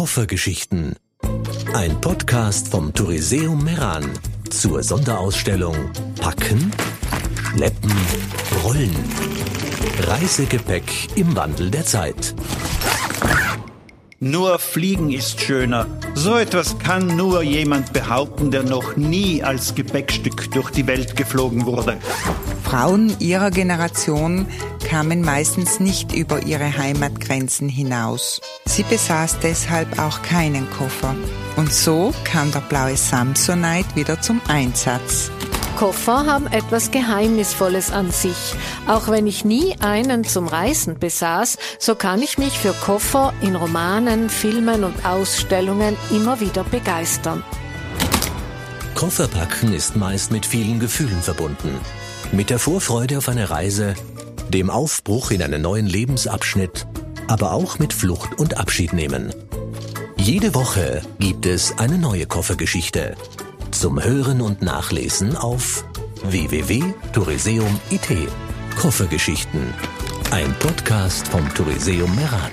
Koffergeschichten. Ein Podcast vom Touriseum Meran zur Sonderausstellung Packen, Leppen, Rollen. Reisegepäck im Wandel der Zeit. Nur Fliegen ist schöner. So etwas kann nur jemand behaupten, der noch nie als Gepäckstück durch die Welt geflogen wurde. Frauen ihrer Generation kamen meistens nicht über ihre Heimatgrenzen hinaus. Sie besaß deshalb auch keinen Koffer. Und so kam der blaue Samsonite wieder zum Einsatz. Koffer haben etwas Geheimnisvolles an sich. Auch wenn ich nie einen zum Reisen besaß, so kann ich mich für Koffer in Romanen, Filmen und Ausstellungen immer wieder begeistern. Kofferpacken ist meist mit vielen Gefühlen verbunden. Mit der Vorfreude auf eine Reise, dem Aufbruch in einen neuen Lebensabschnitt, aber auch mit Flucht und Abschied nehmen. Jede Woche gibt es eine neue Koffergeschichte. Zum Hören und Nachlesen auf www.touriseum.it. Koffergeschichten. Ein Podcast vom Touriseum Meran.